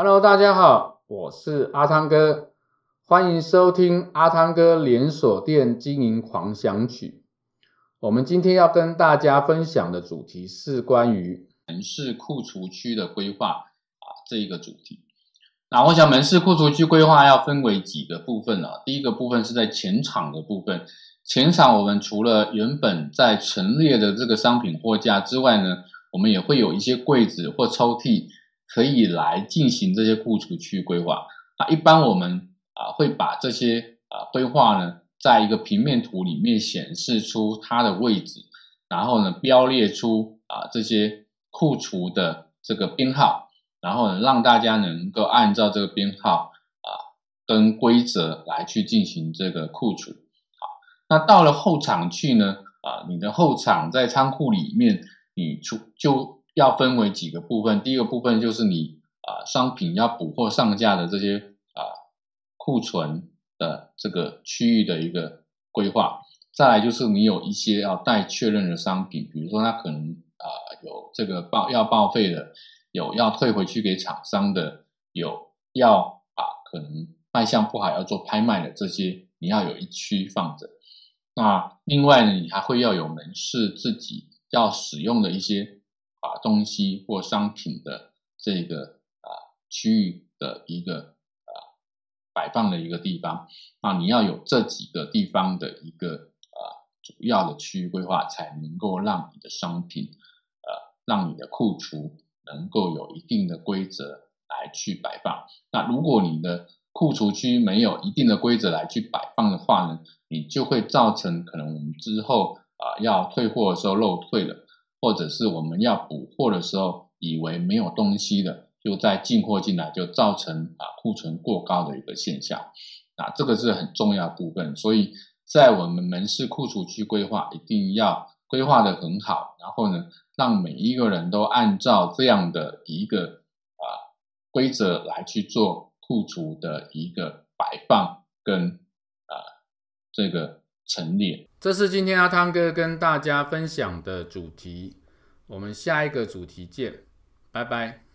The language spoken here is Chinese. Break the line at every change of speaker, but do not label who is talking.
Hello，大家好，我是阿汤哥，欢迎收听阿汤哥连锁店经营狂想曲。我们今天要跟大家分享的主题是关于门市库存区的规划啊，这一个主题。那我想门市库存区规划要分为几个部分啊，第一个部分是在前场的部分，前场我们除了原本在陈列的这个商品货架之外呢，我们也会有一些柜子或抽屉。可以来进行这些库存区域规划。那一般我们啊会把这些啊规划呢，在一个平面图里面显示出它的位置，然后呢标列出啊这些库存的这个编号，然后呢让大家能够按照这个编号啊跟规则来去进行这个库存。好，那到了后场去呢啊，你的后场在仓库里面，你出就。要分为几个部分，第一个部分就是你啊商品要补货上架的这些啊库存的这个区域的一个规划，再来就是你有一些要待确认的商品，比如说它可能啊有这个报要报废的，有要退回去给厂商的，有要啊可能卖相不好要做拍卖的这些，你要有一区放着。那另外呢，你还会要有门市自己要使用的一些。把东西或商品的这个啊区域的一个啊摆放的一个地方，那你要有这几个地方的一个啊主要的区域规划，才能够让你的商品呃让你的库存能够有一定的规则来去摆放。那如果你的库存区没有一定的规则来去摆放的话呢，你就会造成可能我们之后啊要退货的时候漏退了。或者是我们要补货的时候，以为没有东西的，就再进货进来，就造成啊库存过高的一个现象。啊，这个是很重要部分。所以在我们门市库存区规划，一定要规划得很好，然后呢，让每一个人都按照这样的一个啊规则来去做库存的一个摆放跟啊这个陈列。这是今天阿汤哥跟大家分享的主题，我们下一个主题见，拜拜。